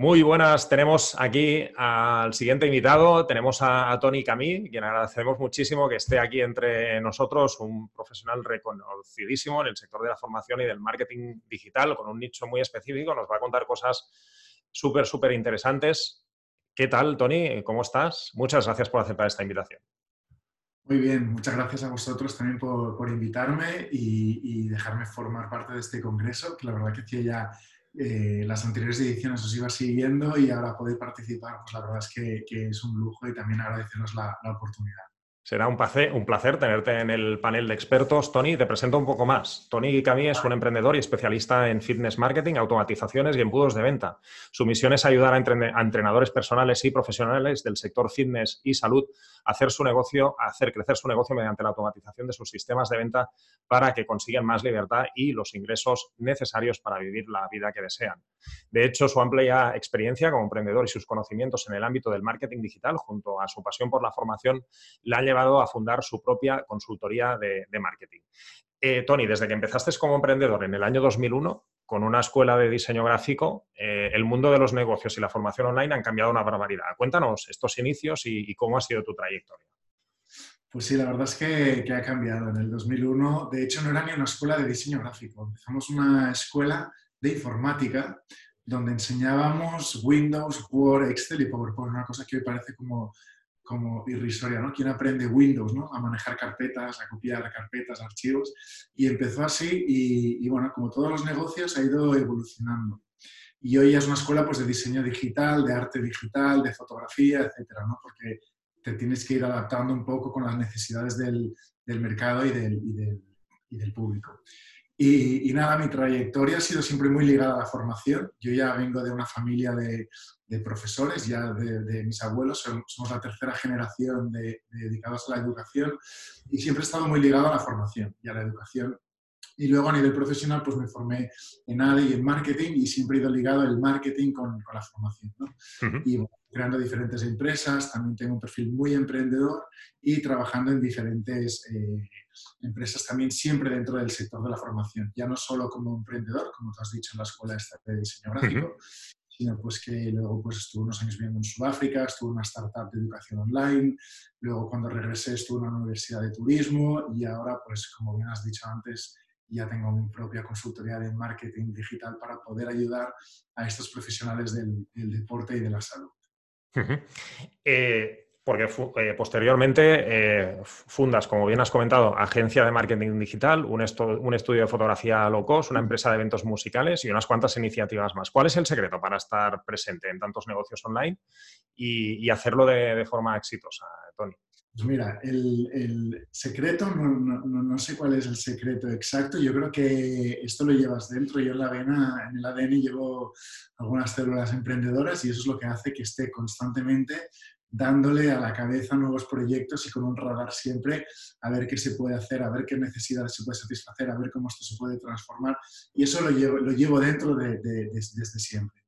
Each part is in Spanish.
Muy buenas, tenemos aquí al siguiente invitado, tenemos a, Tony Camí, quien agradecemos muchísimo que esté aquí entre nosotros, un profesional reconocidísimo en el sector de la formación y del marketing digital, con un nicho muy específico, nos va a contar cosas súper, súper interesantes. ¿Qué tal, Tony? ¿Cómo estás? Muchas gracias por aceptar esta invitación. Muy bien, muchas gracias a vosotros también por, invitarme y, dejarme formar parte de este congreso, que la verdad que ya eh, las anteriores ediciones os iba siguiendo y ahora poder participar, pues la verdad es que, es un lujo y también agradeceros la oportunidad. Será un placer, tenerte en el panel de expertos. Tony, te presento un poco más. Tony Camí es un emprendedor y especialista en fitness marketing, automatizaciones y embudos de venta. Su misión es ayudar a, entrenadores personales y profesionales del sector fitness y salud a hacer su negocio, a hacer crecer su negocio mediante la automatización de sus sistemas de venta para que consigan más libertad y los ingresos necesarios para vivir la vida que desean. De hecho, su amplia experiencia como emprendedor y sus conocimientos en el ámbito del marketing digital, junto a su pasión por la formación, la han llevado a fundar su propia consultoría de, marketing. Eh, Tony, desde que empezaste como emprendedor en el año 2001, con una escuela de diseño gráfico, eh, el mundo de los negocios y la formación online han cambiado una barbaridad. Cuéntanos estos inicios y, cómo ha sido tu trayectoria. Pues sí, la verdad es que, que, ha cambiado. En el 2001, de hecho, no era ni una escuela de diseño gráfico. Empezamos una escuela de informática donde enseñábamos Windows, Word, Excel y PowerPoint, una cosa que hoy parece como como irrisoria, ¿no? ¿Quién aprende Windows, ¿no? A manejar carpetas, a copiar carpetas, archivos. Y empezó así y, bueno, como todos los negocios, ha ido evolucionando. Y hoy es una escuela pues, de diseño digital, de arte digital, de fotografía, etcétera, ¿no? Porque te tienes que ir adaptando un poco con las necesidades del, mercado y y y del público. Y, nada, mi trayectoria ha sido siempre muy ligada a la formación. Yo ya vengo de una familia de, profesores, ya de, mis abuelos, somos la tercera generación de, dedicados a la educación y siempre he estado muy ligado a la formación y a la educación. Y luego a nivel profesional, pues me formé en ADE y en marketing y siempre he ido ligado el marketing con, con la formación. ¿no? Y creando diferentes empresas, también tengo un perfil muy emprendedor y trabajando en diferentes... Eh, empresas también siempre dentro del sector de la formación, ya no solo como emprendedor, como te has dicho en la escuela de diseño gráfico, sino pues que luego pues estuve unos años viviendo en Sudáfrica, estuve en una startup de educación online, luego cuando regresé estuve en una universidad de turismo y ahora pues como bien has dicho antes, ya tengo mi propia consultoría de marketing digital para poder ayudar a estos profesionales del, deporte y de la salud porque eh, posteriormente eh, fundas, como bien has comentado, agencia de marketing digital, un, estudio de fotografía low cost, una empresa de eventos musicales y unas cuantas iniciativas más. ¿Cuál es el secreto para estar presente en tantos negocios online y, hacerlo de, forma exitosa, Tony? Pues mira, el, secreto, no, sé cuál es el secreto exacto. Yo creo que esto lo llevas dentro. Yo en la vena, en el ADN llevo algunas células emprendedoras y eso es lo que hace que esté constantemente dándole a la cabeza nuevos proyectos y con un radar siempre a ver qué se puede hacer, a ver qué necesidades se puede satisfacer, a ver cómo esto se puede transformar. Y eso lo llevo, lo llevo dentro de, desde siempre.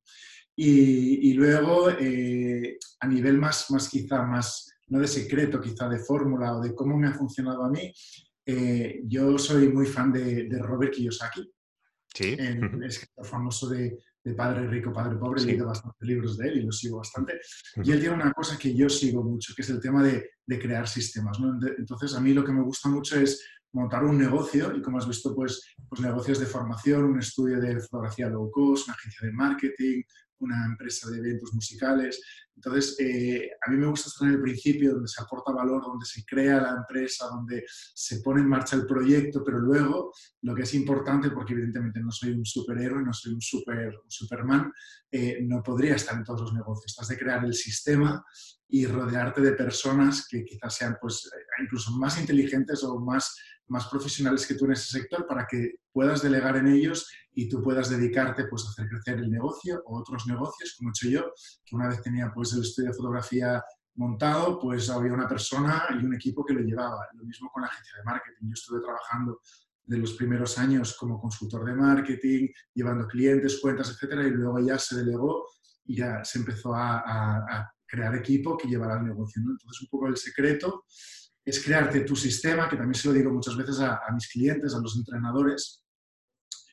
Y, luego, eh, a nivel más, más quizá, más, no de secreto, quizá de fórmula o de cómo me ha funcionado a mí, eh, yo soy muy fan de, Robert Kiyosaki, sí. el escritor famoso de de Padre Rico, Padre Pobre, he leído bastantes libros de él y lo sigo bastante. Y él tiene una cosa que yo sigo mucho, que es el tema de, de crear sistemas. ¿no? Entonces, a mí lo que me gusta mucho es montar un negocio y como has visto, pues, pues negocios de formación, un estudio de fotografía low cost, una agencia de marketing, una empresa de eventos musicales. Entonces, eh, a mí me gusta estar en el principio, donde se aporta valor, donde se crea la empresa, donde se pone en marcha el proyecto, pero luego lo que es importante, porque evidentemente no soy un superhéroe, no soy un, super, Superman, eh, no podría estar en todos los negocios. Estás de crear el sistema y rodearte de personas que quizás sean pues, eh, incluso más inteligentes o más más profesionales que tú en ese sector para que puedas delegar en ellos y tú puedas dedicarte pues, a hacer crecer el negocio o otros negocios, como he hecho yo, que una vez tenía pues, el estudio de fotografía montado, pues había una persona y un equipo que lo llevaba. Lo mismo con la agencia de marketing. Yo estuve trabajando de los primeros años como consultor de marketing, llevando clientes, cuentas, etcétera, y luego ya se delegó y ya se empezó a, crear equipo que llevara el negocio. Entonces, un poco el secreto es crearte tu sistema, que también se lo digo muchas veces a, mis clientes, a los entrenadores,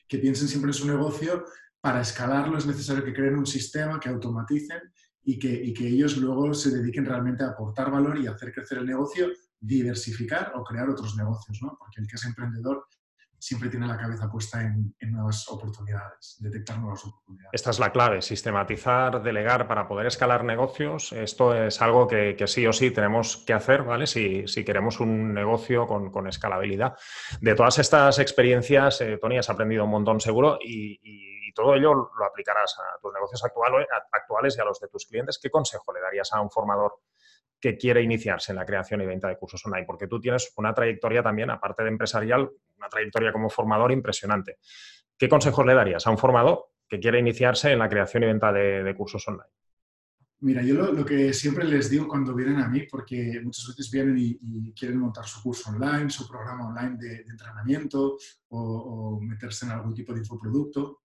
que piensen siempre en su negocio para escalarlo es necesario que creen un sistema, que automaticen y que, y que ellos luego se dediquen realmente a aportar valor y hacer crecer el negocio, diversificar o crear otros negocios, ¿no? Porque el que es emprendedor siempre tiene la cabeza puesta en, nuevas oportunidades, detectar nuevas oportunidades. Esta es la clave, sistematizar, delegar para poder escalar negocios. Esto es algo que, sí o sí tenemos que hacer, ¿vale? Si, queremos un negocio con, escalabilidad. De todas estas experiencias, eh, Tony, has aprendido un montón seguro y, todo ello lo aplicarás a tus negocios actuales y a los de tus clientes. ¿Qué consejo le darías a un formador que quiere iniciarse en la creación y venta de cursos online, porque tú tienes una trayectoria también, aparte de empresarial, una trayectoria como formador impresionante. ¿Qué consejos le darías a un formador que quiere iniciarse en la creación y venta de, cursos online? Mira, yo lo, que siempre les digo cuando vienen a mí, porque muchas veces vienen y, quieren montar su curso online, su programa online de, entrenamiento o, meterse en algún tipo de infoproducto,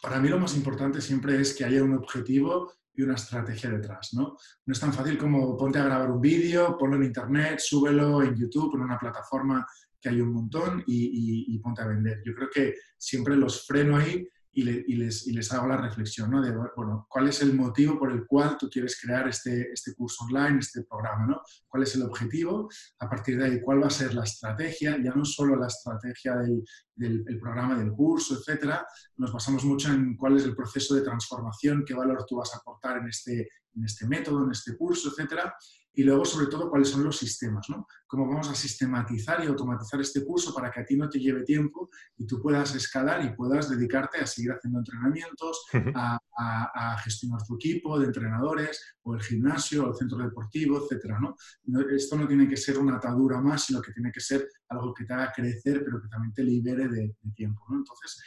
para mí lo más importante siempre es que haya un objetivo y una estrategia detrás, ¿no? No es tan fácil como ponte a grabar un vídeo, ponlo en internet, súbelo en YouTube, en una plataforma que hay un montón y, y ponte a vender. Yo creo que siempre los freno ahí y, les, hago la reflexión. De, bueno, ¿cuál es el motivo por el cual tú quieres crear este, este curso online, este programa. ¿Cuál es el objetivo? A partir de ahí, ¿cuál va a ser la estrategia? Ya no solo la estrategia del, del programa, del curso, etcétera. Nos basamos mucho en cuál es el proceso de transformación, qué valor tú vas a aportar en este, en este método, en este curso, etcétera y luego, sobre todo, cuáles son los sistemas, ¿no? Cómo vamos a sistematizar y automatizar este curso para que a ti no te lleve tiempo y tú puedas escalar y puedas dedicarte a seguir haciendo entrenamientos, a, gestionar tu equipo de entrenadores o el gimnasio o el centro deportivo, etcétera, ¿no? Esto no tiene que ser una atadura más, sino que tiene que ser algo que te haga crecer, pero que también te libere de, tiempo, ¿no? Entonces,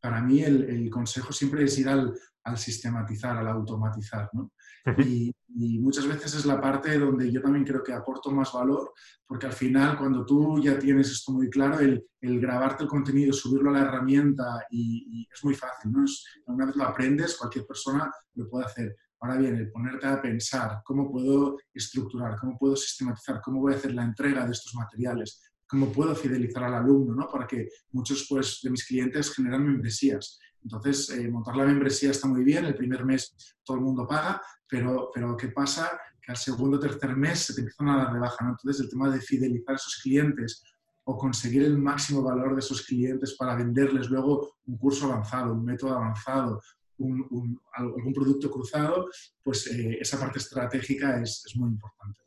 para mí el, consejo siempre es ir al, al sistematizar, al automatizar, ¿no? Y, muchas veces es la parte donde yo también creo que aporto más valor, porque al final cuando tú ya tienes esto muy claro, el, grabarte el contenido, subirlo a la herramienta y, es muy fácil, ¿no? una vez lo aprendes, cualquier persona lo puede hacer. Ahora bien, el ponerte a pensar cómo puedo estructurar, cómo puedo sistematizar, cómo voy a hacer la entrega de estos materiales, cómo puedo fidelizar al alumno, ¿no? Para que muchos pues, de mis clientes generan membresías. Entonces, eh, montar la membresía está muy bien, el primer mes todo el mundo paga, pero, pero ¿qué pasa? Que al segundo o tercer mes se te empiezan a dar de baja. ¿no? Entonces, el tema de fidelizar a esos clientes o conseguir el máximo valor de esos clientes para venderles luego un curso avanzado, un método avanzado, un, algún producto cruzado, pues eh, esa parte estratégica es, es muy importante.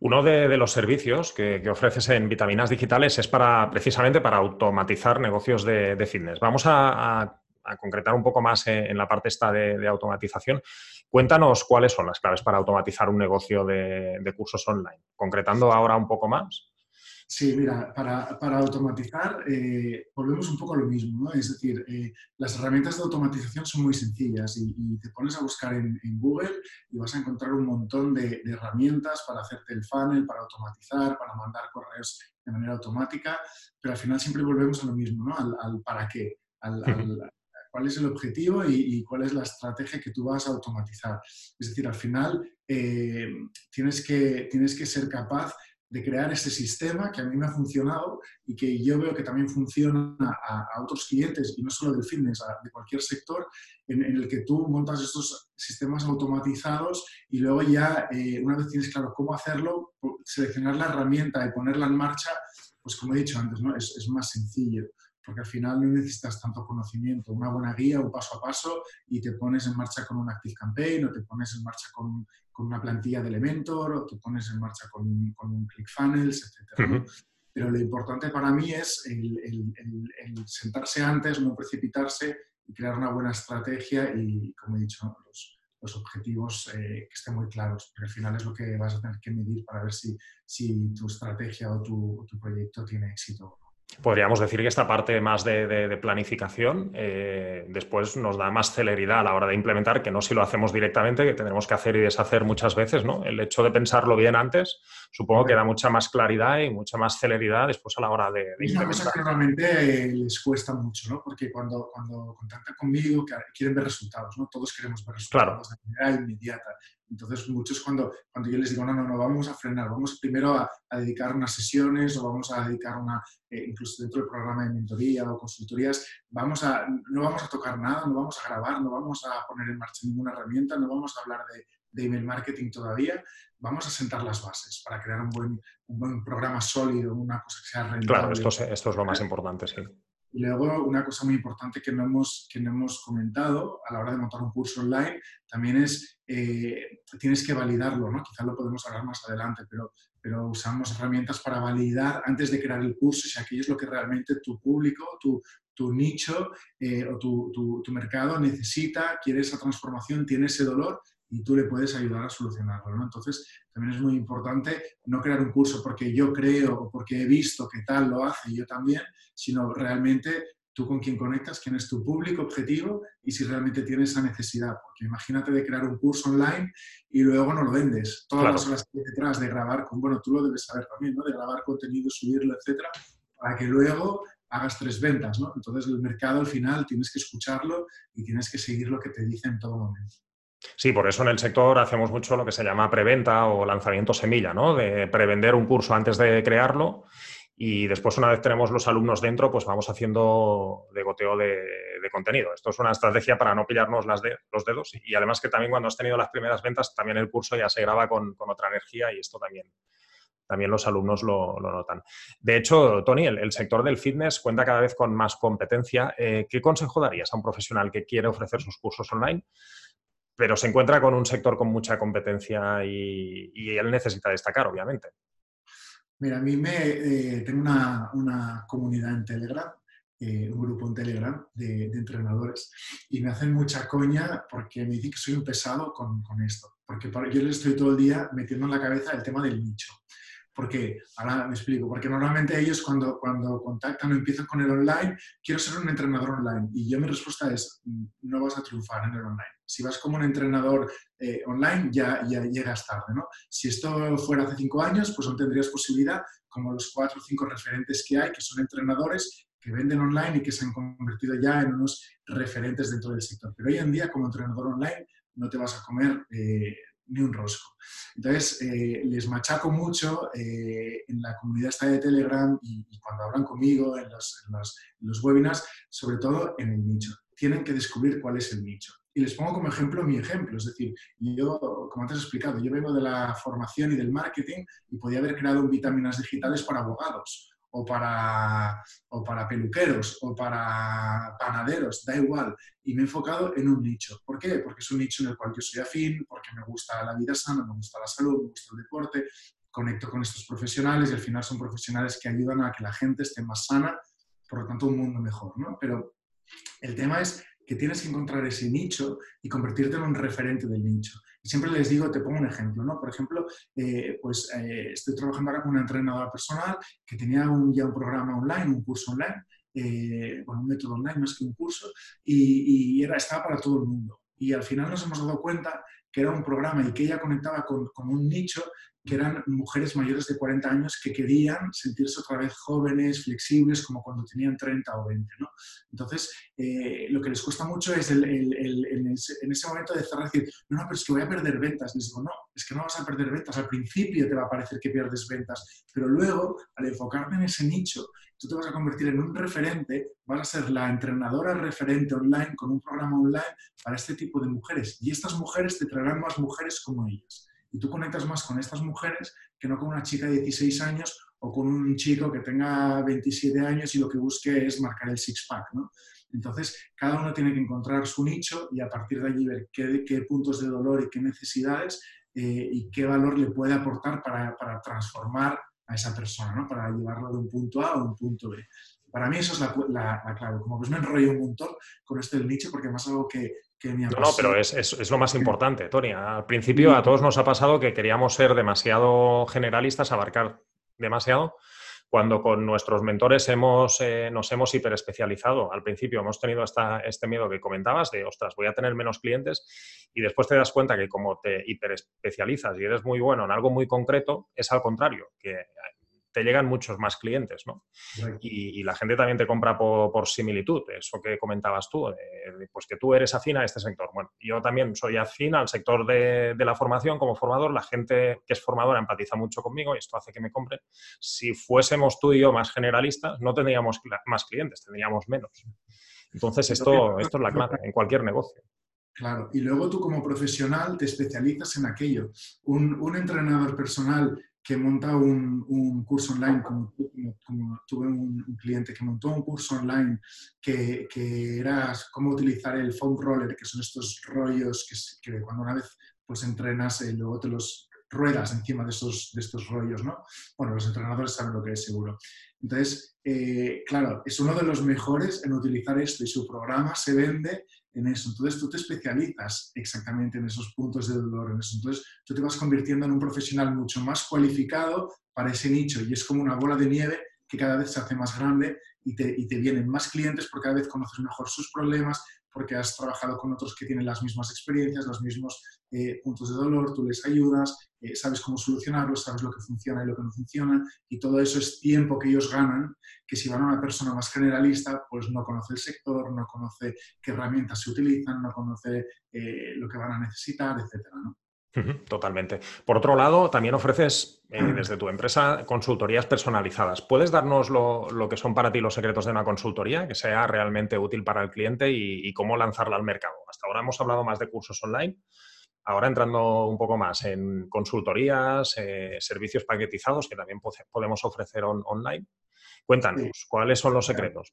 Uno de, los servicios que, ofreces en Vitaminas Digitales es para precisamente para automatizar negocios de, fitness. Vamos a, concretar un poco más en, la parte esta de, automatización. Cuéntanos cuáles son las claves para automatizar un negocio de cursos online. Concretando ahora un poco más. Sí, mira, para, para automatizar eh, volvemos un poco a lo mismo, ¿no? Es decir, eh, las herramientas de automatización son muy sencillas y, te pones a buscar en, en, Google y vas a encontrar un montón de, herramientas para hacerte el funnel, para automatizar, para mandar correos de manera automática, pero al final siempre volvemos a lo mismo, ¿no? Al, para qué, al, cuál es el objetivo y, cuál es la estrategia que tú vas a automatizar. Es decir, al final eh, tienes, que, tienes que ser capaz de crear ese sistema que a mí me ha funcionado y que yo veo que también funciona a, otros clientes, y no solo del fitness, de cualquier sector, en, el que tú montas estos sistemas automatizados y luego ya, eh, una vez tienes claro cómo hacerlo, seleccionar la herramienta y ponerla en marcha, pues como he dicho antes, ¿no? es más sencillo porque al final no necesitas tanto conocimiento, una buena guía, un paso a paso y te pones en marcha con un Active Campaign o te pones en marcha con, con una plantilla de Elementor o te pones en marcha con, con un ClickFunnels, etc. Pero lo importante para mí es el, el, sentarse antes, no precipitarse y crear una buena estrategia y, como he dicho, los, los objetivos eh, que estén muy claros, porque al final es lo que vas a tener que medir para ver si, si tu estrategia o tu, tu proyecto tiene éxito o no. Podríamos decir que esta parte más de, planificación eh, después nos da más celeridad a la hora de implementar, que no si lo hacemos directamente, que tendremos que hacer y deshacer muchas veces, ¿no? El hecho de pensarlo bien antes, supongo que da mucha más claridad y mucha más celeridad después a la hora de, de Es una cosa que normalmente eh, les cuesta mucho, ¿no? Porque cuando, cuando contactan conmigo quieren ver resultados, ¿no? Todos queremos ver resultados de manera inmediata. Entonces, muchos cuando, cuando yo les digo, no, no, no, vamos a frenar, vamos primero a, dedicar unas sesiones o vamos a dedicar una, eh, incluso dentro del programa de mentoría o consultorías, vamos a, no vamos a tocar nada, no vamos a grabar, no vamos a poner en marcha ninguna herramienta, no vamos a hablar de, de email marketing todavía, vamos a sentar las bases para crear un buen, un buen programa sólido, una cosa que sea rentable. Claro, esto es, esto es lo más importante, sí. Y luego, una cosa muy importante que no hemos, que no hemos comentado a la hora de montar un curso online también es, eh, tienes que validarlo, ¿no? Quizás lo podemos hablar más adelante, pero, pero usamos herramientas para validar antes de crear el curso si aquello es lo que realmente tu público, tu, tu nicho eh, o tu, tu, tu, mercado necesita, quiere esa transformación, tiene ese dolor y tú le puedes ayudar a solucionarlo. ¿no? Entonces, también es muy importante no crear un curso porque yo creo o porque he visto que tal lo hace y yo también, sino realmente tú con quién conectas, quién es tu público objetivo y si realmente tienes esa necesidad. Porque imagínate de crear un curso online y luego no lo vendes. Todas las horas que hay detrás de grabar, con, bueno, tú lo debes saber también, ¿no? De grabar contenido, subirlo, etcétera, para que luego hagas tres ventas, ¿no? Entonces el mercado al final tienes que escucharlo y tienes que seguir lo que te dice en todo momento. Sí, por eso en el sector hacemos mucho lo que se llama preventa o lanzamiento semilla, ¿no? De prevender un curso antes de crearlo y después una vez tenemos los alumnos dentro, pues vamos haciendo de goteo de, contenido. Esto es una estrategia para no pillarnos las los dedos y además que también cuando has tenido las primeras ventas, también el curso ya se graba con, otra energía y esto también, también los alumnos lo, notan. De hecho, Tony, el, sector del fitness cuenta cada vez con más competencia. Eh, ¿Qué consejo darías a un profesional que quiere ofrecer sus cursos online? Pero se encuentra con un sector con mucha competencia y, él necesita destacar, obviamente. Mira, a mí me eh, tengo una, comunidad en Telegram, eh, un grupo en Telegram de, entrenadores, y me hacen mucha coña porque me dicen que soy un pesado con, con esto, porque yo les estoy todo el día metiendo en la cabeza el tema del nicho. Porque, ahora me explico, porque normalmente ellos cuando, cuando contactan o empiezan con el online, quiero ser un entrenador online. Y yo mi respuesta es, no vas a triunfar en el online. Si vas como un entrenador eh, online, ya, ya llegas tarde, ¿no? Si esto fuera hace cinco años, pues no tendrías posibilidad, como los cuatro o cinco referentes que hay, que son entrenadores que venden online y que se han convertido ya en unos referentes dentro del sector. Pero hoy en día, como entrenador online, no te vas a comer eh, ni un rosco. Entonces, eh, les machaco mucho eh, en la comunidad esta de Telegram y, cuando hablan conmigo en los, en, los, webinars, sobre todo en el nicho. Tienen que descubrir cuál es el nicho. Y les pongo como ejemplo mi ejemplo, es decir, yo, como antes he explicado, yo vengo de la formación y del marketing y podía haber creado vitaminas digitales para abogados o para, o para peluqueros o para panaderos, da igual. Y me he enfocado en un nicho. ¿Por qué? Porque es un nicho en el cual yo soy afín, porque me gusta la vida sana, me gusta la salud, me gusta el deporte, conecto con estos profesionales y al final son profesionales que ayudan a que la gente esté más sana, por lo tanto un mundo mejor. ¿no? Pero el tema es que tienes que encontrar ese nicho y convertirte en un referente del nicho. Y siempre les digo, te pongo un ejemplo, ¿no? Por ejemplo, eh, pues eh, estoy trabajando ahora con una entrenadora personal que tenía ya un programa online, un curso online, eh, un método online más que un curso, y, era, estaba para todo el mundo. Y al final nos hemos dado cuenta que era un programa y que ella conectaba con, con un nicho que eran mujeres mayores de 40 años que querían sentirse otra vez jóvenes, flexibles, como cuando tenían 30 o 20. ¿no? Entonces, eh, lo que les cuesta mucho es el, el, en, ese, momento de cerrar decir, no, no, pero es que voy a perder ventas. Les digo, no, es que no vas a perder ventas. Al principio te va a parecer que pierdes ventas, pero luego, al enfocarte en ese nicho, tú te vas a convertir en un referente, vas a ser la entrenadora referente online con un programa online para este tipo de mujeres. Y estas mujeres te traerán más mujeres como ellas y tú conectas más con estas mujeres que no con una chica de 16 años o con un chico que tenga 27 años y lo que busque es marcar el six-pack. ¿no? Entonces, cada uno tiene que encontrar su nicho y a partir de allí ver qué, qué puntos de dolor y qué necesidades eh, y qué valor le puede aportar para, para transformar a esa persona, ¿no? para llevarlo de un punto A a un punto B. Para mí eso es la, la, clave. Como pues me enrollo un montón con esto del nicho porque más algo que, no, no, pero es, lo más importante, Tony. Al principio a todos nos ha pasado que queríamos ser demasiado generalistas, abarcar demasiado, cuando con nuestros mentores hemos, eh, nos hemos hiperespecializado. Al principio hemos tenido hasta este miedo que comentabas de, ostras, voy a tener menos clientes y después te das cuenta que como te hiperespecializas y eres muy bueno en algo muy concreto, es al contrario, que te llegan muchos más clientes, ¿no? Y, la gente también te compra por, similitud, eso que comentabas tú, pues que tú eres afín a este sector. Bueno, yo también soy afín al sector de, la formación como formador, la gente que es formadora empatiza mucho conmigo y esto hace que me compre. Si fuésemos tú y yo más generalistas, no tendríamos más clientes, tendríamos menos. Entonces, esto, esto es la clave en cualquier negocio. Claro, y luego tú como profesional te especializas en aquello. Un, entrenador personal que monta un, curso online, como, tuve un, cliente que montó un curso online que, era cómo utilizar el foam roller, que son estos rollos que, cuando una vez pues entrenas, y eh, luego te los ruedas encima de estos, de estos rollos, ¿no? Bueno, los entrenadores saben lo que es seguro. Entonces, eh, claro, es uno de los mejores en utilizar esto y su programa se vende en eso. Entonces, tú te especializas exactamente en esos puntos de dolor, en eso. Entonces, tú te vas convirtiendo en un profesional mucho más cualificado para ese nicho y es como una bola de nieve que cada vez se hace más grande y te, y te vienen más clientes porque cada vez conoces mejor sus problemas, porque has trabajado con otros que tienen las mismas experiencias, los mismos eh, puntos de dolor, tú les ayudas, eh, sabes cómo solucionarlos, sabes lo que funciona y lo que no funciona, y todo eso es tiempo que ellos ganan, que si van a una persona más generalista, pues no conoce el sector, no conoce qué herramientas se utilizan, no conoce eh, lo que van a necesitar, etcétera, ¿no? Totalmente. Por otro lado, también ofreces eh, desde tu empresa consultorías personalizadas. ¿Puedes darnos lo, que son para ti los secretos de una consultoría que sea realmente útil para el cliente y, cómo lanzarla al mercado? Hasta ahora hemos hablado más de cursos online. Ahora entrando un poco más en consultorías, eh, servicios paquetizados que también podemos ofrecer online. Cuéntanos, ¿cuáles son los secretos?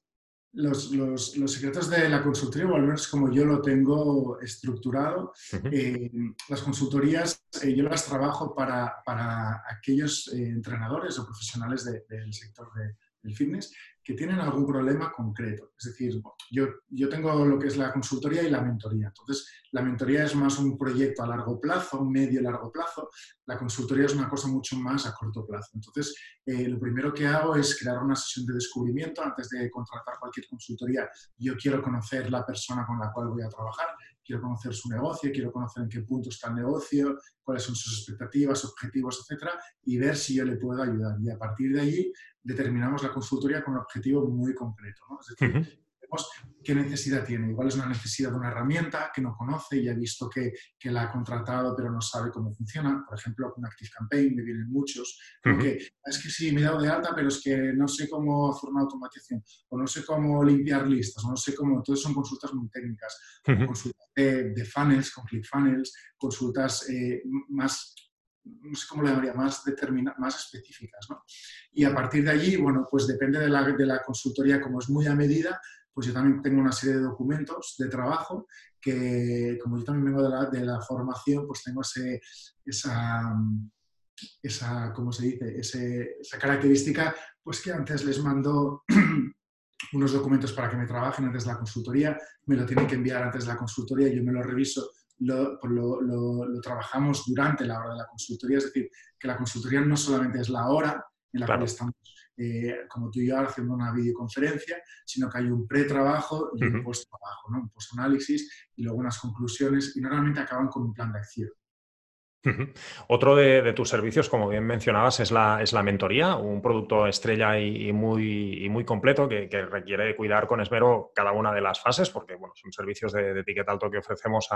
Los, los, los, secretos de la consultoría, o al menos como yo lo tengo estructurado, eh, las consultorías eh, yo las trabajo para, para aquellos eh, entrenadores o profesionales del sector de, del fitness que tienen algún problema concreto. Es decir, yo, yo tengo lo que es la consultoría y la mentoría. Entonces, la mentoría es más un proyecto a largo plazo, medio largo plazo. La consultoría es una cosa mucho más a corto plazo. Entonces, eh, lo primero que hago es crear una sesión de descubrimiento antes de contratar cualquier consultoría. Yo quiero conocer la persona con la cual voy a trabajar, quiero conocer su negocio, quiero conocer en qué punto está el negocio, cuáles son sus expectativas, objetivos, etcétera, y ver si yo le puedo ayudar. Y a partir de allí determinamos la consultoría con un objetivo muy concreto. ¿no? Es decir, vemos qué necesidad tiene. Igual es una necesidad de una herramienta que no conoce y ha visto que, que la ha contratado pero no sabe cómo funciona. Por ejemplo, con Active Campaign me vienen muchos. Porque es que sí, me he dado de alta, pero es que no sé cómo hacer una automatización o no sé cómo limpiar listas o no sé cómo. Entonces son consultas muy técnicas. Consultas de, funnels, con ClickFunnels, consultas eh, más no sé cómo le llamaría, más, más específicas. ¿no? Y a partir de allí, bueno, pues depende de la, de la consultoría, como es muy a medida, pues yo también tengo una serie de documentos de trabajo que, como yo también vengo de la, de la formación, pues tengo ese, esa, esa, ¿cómo se dice? Ese, esa característica, pues que antes les mando unos documentos para que me trabajen antes de la consultoría, me lo tienen que enviar antes de la consultoría, yo me lo reviso pues lo, lo, trabajamos durante la hora de la consultoría, es decir, que la consultoría no solamente es la hora en la que estamos, eh, como tú y yo, haciendo una videoconferencia, sino que hay un pre-trabajo y un post-trabajo, ¿no? un post-análisis y luego unas conclusiones y normalmente acaban con un plan de acción. Otro de, tus servicios, como bien mencionabas, es la, es la mentoría, un producto estrella y, muy, muy, completo que, requiere cuidar con esmero cada una de las fases, porque bueno, son servicios de, de etiqueta alto que ofrecemos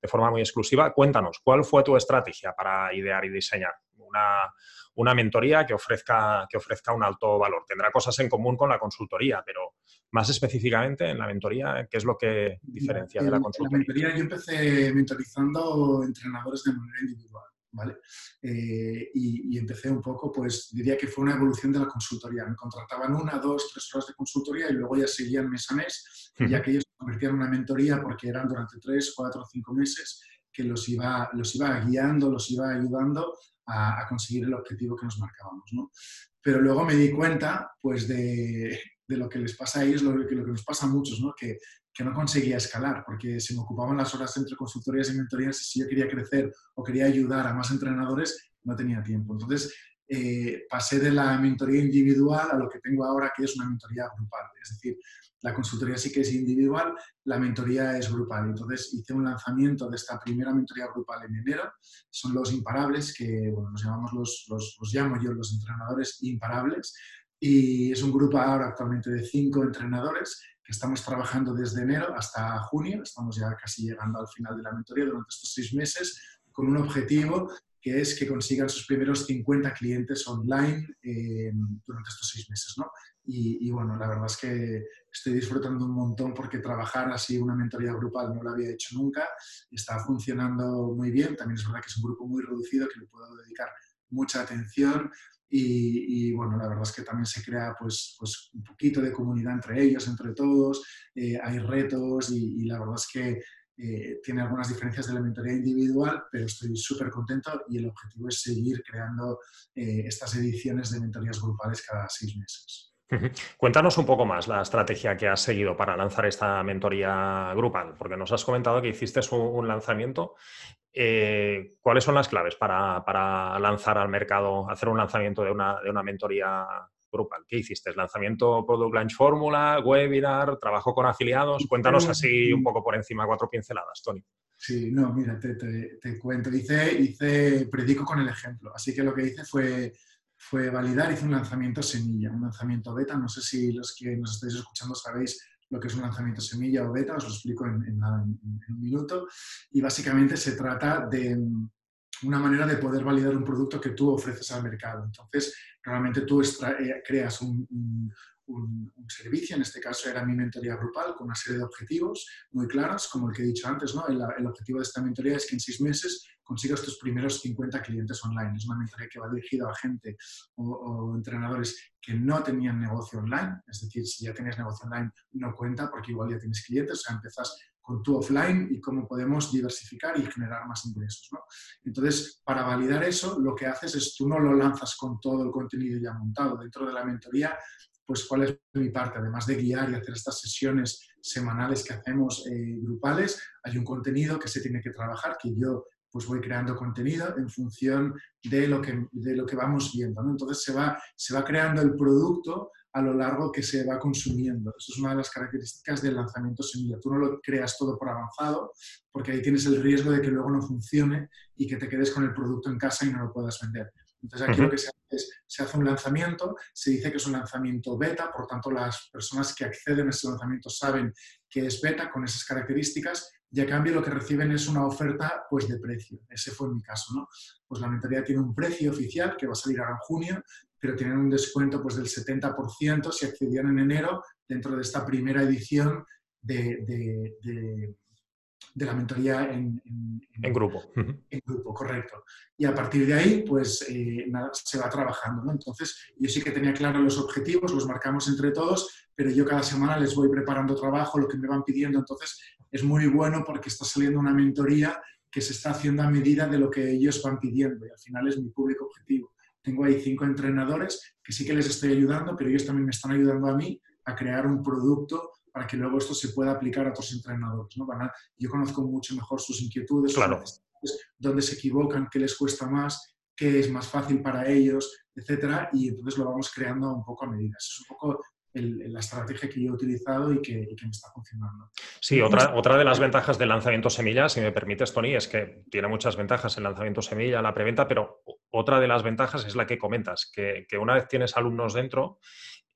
de forma muy exclusiva. Cuéntanos, ¿cuál fue tu estrategia para idear y diseñar una, una mentoría que ofrezca, que ofrezca un alto valor? Tendrá cosas en común con la consultoría, pero más específicamente en la mentoría, ¿qué es lo que diferencia de la consultoría? En la mentoría yo empecé mentorizando entrenadores de manera individual. ¿Vale? Eh, y, empecé un poco, pues diría que fue una evolución de la consultoría. Me contrataban una, dos, tres horas de consultoría y luego ya seguían mes a mes, y aquellos se convertían en una mentoría porque eran durante tres, cuatro, cinco meses que los iba, los iba guiando, los iba ayudando a, conseguir el objetivo que nos marcábamos. ¿no? Pero luego me di cuenta, pues, de, de lo que les pasa a ellos, lo que, lo que nos pasa a muchos, ¿no? Que, que, no conseguía escalar porque se me ocupaban las horas entre consultorías y mentorías y si yo quería crecer o quería ayudar a más entrenadores, no tenía tiempo. Entonces, eh, pasé de la mentoría individual a lo que tengo ahora, que es una mentoría grupal. Es decir, la consultoría sí que es individual, la mentoría es grupal. Entonces hice un lanzamiento de esta primera mentoría grupal en enero. Son los imparables, que bueno, nos llamamos los, los, los llamo yo los entrenadores imparables. Y es un grupo ahora actualmente de cinco entrenadores que estamos trabajando desde enero hasta junio. Estamos ya casi llegando al final de la mentoría durante estos seis meses con un objetivo que es que consigan sus primeros 50 clientes online eh, durante estos seis meses. ¿no? Y, bueno, la verdad es que estoy disfrutando un montón porque trabajar así una mentoría grupal no lo había hecho nunca, está funcionando muy bien, también es verdad que es un grupo muy reducido que le puedo dedicar mucha atención y, bueno, la verdad es que también se crea pues, pues un poquito de comunidad entre ellos, entre todos, eh, hay retos y, y, la verdad es que eh, tiene algunas diferencias de la mentoría individual, pero estoy súper contento y el objetivo es seguir creando eh, estas ediciones de mentorías grupales cada seis meses. Cuéntanos un poco más la estrategia que has seguido para lanzar esta mentoría grupal, porque nos has comentado que hiciste un, lanzamiento. Eh, ¿Cuáles son las claves para, lanzar al mercado, hacer un lanzamiento de una, de una mentoría grupal. ¿Qué hiciste? ¿Lanzamiento Product Launch Fórmula, webinar, trabajo con afiliados? Cuéntanos así un poco por encima, cuatro pinceladas, Tony. Sí, no, mira, te, te, cuento. Hice, hice, predico con el ejemplo. Así que lo que hice fue, fue validar, hice un lanzamiento semilla, un lanzamiento beta. No sé si los que nos estáis escuchando sabéis lo que es un lanzamiento semilla o beta, os lo explico en, en un minuto. Y básicamente se trata de una manera de poder validar un producto que tú ofreces al mercado. Entonces, Normalmente tú eh, creas un, servicio, en este caso era mi mentoría grupal, con una serie de objetivos muy claros, como el que he dicho antes, ¿no? el, objetivo de esta mentoría es que en seis meses consigas tus primeros 50 clientes online. Es una mentoría que va dirigida a gente o, entrenadores que no tenían negocio online, es decir, si ya tienes negocio online no cuenta porque igual ya tienes clientes, o sea, empezás con tu offline y cómo podemos diversificar y generar más ingresos. ¿no? Entonces, para validar eso, lo que haces es tú no lo lanzas con todo el contenido ya montado. Dentro de la mentoría, pues cuál es mi parte, además de guiar y hacer estas sesiones semanales que hacemos eh, grupales, hay un contenido que se tiene que trabajar, que yo pues voy creando contenido en función de lo que, de lo que vamos viendo. ¿no? Entonces se va, se va creando el producto a lo largo que se va consumiendo. Eso es una de las características del lanzamiento semilla. Tú no lo creas todo por avanzado, porque ahí tienes el riesgo de que luego no funcione y que te quedes con el producto en casa y no lo puedas vender. Entonces aquí lo que se hace es, se hace un lanzamiento, se dice que es un lanzamiento beta, por tanto las personas que acceden a ese lanzamiento saben que es beta con esas características y a cambio lo que reciben es una oferta pues de precio. Ese fue mi caso, ¿no? Pues la mentalidad tiene un precio oficial que va a salir ahora en junio, pero tienen un descuento pues del 70% si accedían en enero dentro de esta primera edición de, de, la mentoría en, grupo. En grupo, correcto. Y a partir de ahí, pues eh, nada, se va trabajando. ¿no? Entonces, yo sí que tenía claros los objetivos, los marcamos entre todos, pero yo cada semana les voy preparando trabajo, lo que me van pidiendo. Entonces, es muy bueno porque está saliendo una mentoría que se está haciendo a medida de lo que ellos van pidiendo y al final es mi público objetivo. Tengo ahí cinco entrenadores que sí que les estoy ayudando, pero ellos también me están ayudando a mí a crear un producto para que luego esto se pueda aplicar a otros entrenadores. ¿no? yo conozco mucho mejor sus inquietudes, claro. dónde se equivocan, qué les cuesta más, qué es más fácil para ellos, etcétera, y entonces lo vamos creando un poco a medida. Eso es un poco la estrategia que yo he utilizado y que, me está funcionando. Sí, otra, otra de las ventajas del lanzamiento semilla, si me permites, Tony, es que tiene muchas ventajas el lanzamiento semilla, la preventa, pero otra de las ventajas es la que comentas, que, una vez tienes alumnos dentro,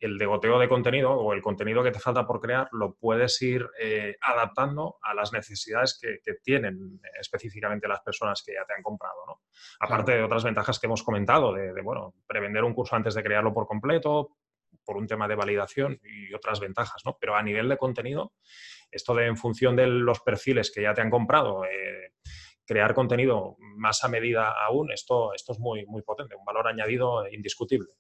el degoteo de contenido o el contenido que te falta por crear lo puedes ir eh, adaptando a las necesidades que, tienen específicamente las personas que ya te han comprado. ¿no? Aparte de otras ventajas que hemos comentado, de, de, bueno, prevender un curso antes de crearlo por completo, por un tema de validación y otras ventajas, ¿no? Pero a nivel de contenido, esto de en función de los perfiles que ya te han comprado, eh, crear contenido más a medida aún, esto, esto es muy, muy potente, un valor añadido indiscutible.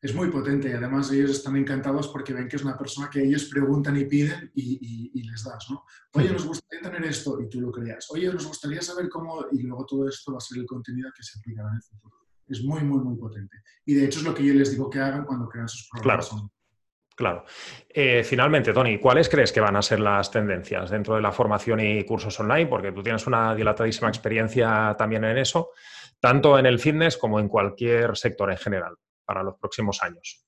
Es muy potente y además ellos están encantados porque ven que es una persona que ellos preguntan y piden y, les das, ¿no? Oye, nos gustaría tener esto y tú lo creas. Oye, nos gustaría saber cómo y luego todo esto va a ser el contenido que se aplicará en el futuro es muy, muy, muy potente. Y de hecho es lo que yo les digo que hagan cuando crean sus programas. Claro. Claro. Eh, finalmente, Tony, ¿cuáles crees que van a ser las tendencias dentro de la formación y cursos online? Porque tú tienes una dilatadísima experiencia también en eso, tanto en el fitness como en cualquier sector en general para los próximos años.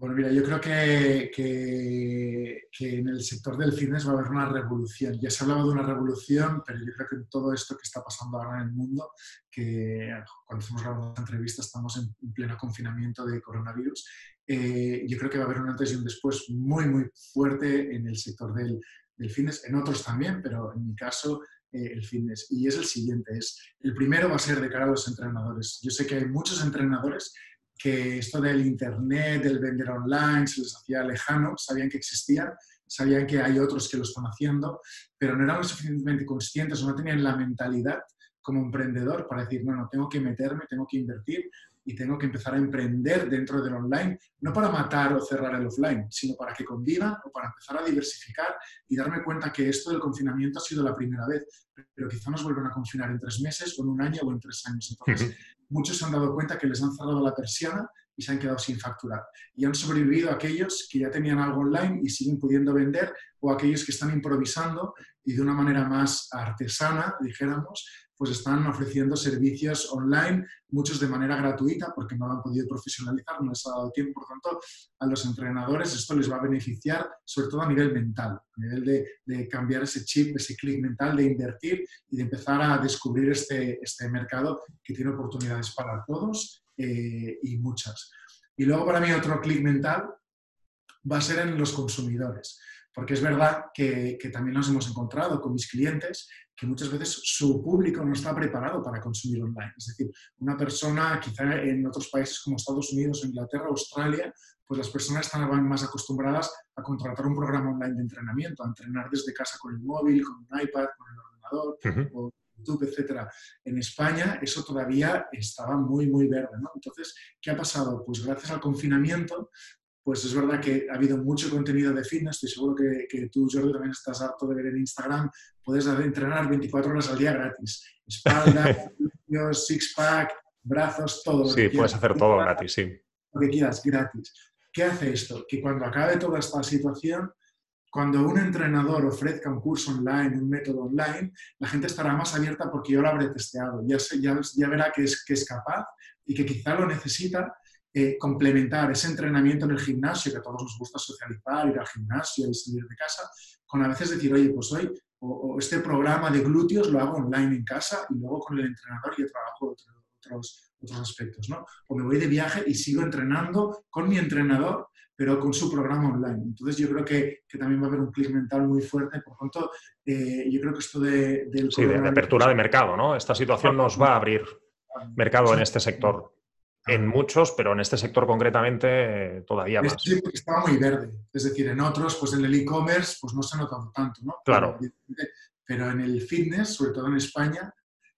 Bueno, mira, yo creo que, que, en el sector del fitness va a haber una revolución. Ya se ha hablado de una revolución, pero yo creo que en todo esto que está pasando ahora en el mundo, que cuando grabando esta entrevista estamos en, pleno confinamiento de coronavirus, eh, yo creo que va a haber un antes y un después muy, muy fuerte en el sector del, del fitness, en otros también, pero en mi caso eh, el fitness. Y es el siguiente, es el primero va a ser de cara a los entrenadores. Yo sé que hay muchos entrenadores que esto del Internet, del vender online, se les hacía lejano, sabían que existía, sabían que hay otros que lo están haciendo, pero no eran lo suficientemente conscientes o no tenían la mentalidad como emprendedor para decir, no, no, tengo que meterme, tengo que invertir y tengo que empezar a emprender dentro del online, no para matar o cerrar el offline, sino para que convivan o para empezar a diversificar y darme cuenta que esto del confinamiento ha sido la primera vez, pero quizá nos vuelvan a confinar en tres meses o en un año o en tres años. Entonces, muchos se han dado cuenta que les han cerrado la persiana y se han quedado sin facturar. Y han sobrevivido aquellos que ya tenían algo online y siguen pudiendo vender o aquellos que están improvisando y de una manera más artesana, dijéramos, pues están ofreciendo servicios online, muchos de manera gratuita porque no lo han podido profesionalizar, no les ha dado tiempo. Por tanto, a los entrenadores esto les va a beneficiar, sobre todo a nivel mental, a nivel de, cambiar ese chip, ese clic mental, de invertir y de empezar a descubrir este, este mercado que tiene oportunidades para todos eh, y muchas. Y luego para mí otro clic mental va a ser en los consumidores. Porque es verdad que, que, también nos hemos encontrado con mis clientes que muchas veces su público no está preparado para consumir online. Es decir, una persona, quizá en otros países como Estados Unidos, Inglaterra, Australia, pues las personas están más acostumbradas a contratar un programa online de entrenamiento, a entrenar desde casa con el móvil, con un iPad, con el ordenador, o YouTube, etc. En España eso todavía estaba muy, muy verde. ¿no? Entonces, ¿qué ha pasado? Pues gracias al confinamiento, pues es verdad que ha habido mucho contenido de fitness. Estoy seguro que, que tú, Jordi, también estás harto de ver en Instagram. Puedes entrenar 24 horas al día gratis. Espalda, six-pack, brazos, todo. sí, puedes hacer todo gratis, sí. Lo que quieras, gratis. ¿Qué hace esto? Que cuando acabe toda esta situación, cuando un entrenador ofrezca un curso online, un método online, la gente estará más abierta porque yo lo habré testeado. Ya, ya, ya verá que es, que es capaz y que quizá lo necesita eh, complementar ese entrenamiento en el gimnasio, que a todos nos gusta socializar, ir al gimnasio y salir de casa, con a veces decir, oye, pues hoy o, este programa de glúteos lo hago online en casa y luego con el entrenador y trabajo otros, otros aspectos, ¿no? O me voy de viaje y sigo entrenando con mi entrenador, pero con su programa online. Entonces yo creo que, que también va a haber un clic mental muy fuerte. Por tanto, eh, yo creo que esto de, del... Sí, de, apertura de mercado, ¿no? Esta situación nos va a abrir mercado en este sector en muchos, pero en este sector concretamente todavía más. Sí, porque estaba muy verde. Es decir, en otros, pues en el e-commerce, pues no se ha notado tanto, ¿no? Claro. Pero, en el fitness, sobre todo en España,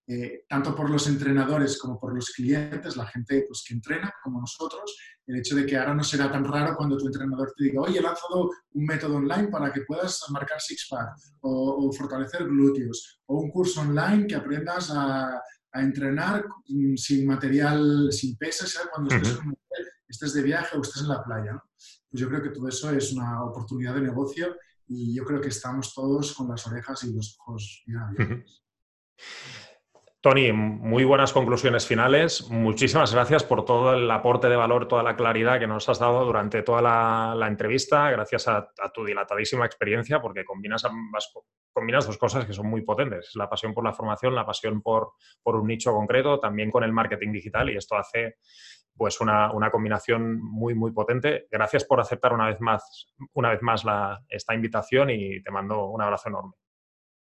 eh, tanto por los entrenadores como por los clientes, la gente pues, que entrena, como nosotros, el hecho de que ahora no será tan raro cuando tu entrenador te diga, oye, he lanzado un método online para que puedas marcar six-pack o, o fortalecer glúteos, o un curso online que aprendas a, a entrenar mm, sin material, sin pesas, cuando estés, de viaje o estés en la playa. Pues yo creo que todo eso es una oportunidad de negocio y yo creo que estamos todos con las orejas y los ojos bien abiertos. Tony, muy buenas conclusiones finales. Muchísimas gracias por todo el aporte de valor, toda la claridad que nos has dado durante toda la, entrevista, gracias a, tu dilatadísima experiencia, porque combinas, ambas, combinas dos cosas que son muy potentes, la pasión por la formación, la pasión por, un nicho concreto, también con el marketing digital, y esto hace pues una, combinación muy, muy potente. Gracias por aceptar una vez más, una vez más esta invitación y te mando un abrazo enorme.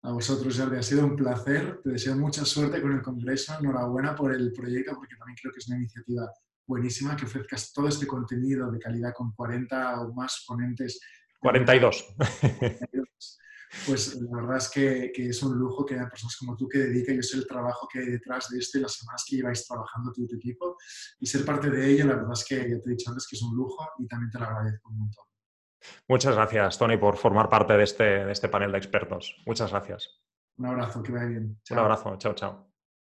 A vosotros, Jordi, ha sido un placer. Te deseo mucha suerte con el Congreso. Enhorabuena por el proyecto, porque también creo que es una iniciativa buenísima que ofrezcas todo este contenido de calidad con 40 o más ponentes. 42. Pues la verdad es que, es un lujo que haya personas como tú que dedican, yo sé el trabajo que hay detrás de esto y las semanas que lleváis trabajando tú y tu equipo. Y ser parte de ello, la verdad es que ya te he dicho antes que es un lujo y también te lo agradezco un montón. Muchas gracias, Tony, por formar parte de este, de este panel de expertos. Muchas gracias. Un abrazo, que vaya bien. Un abrazo, chao, chao.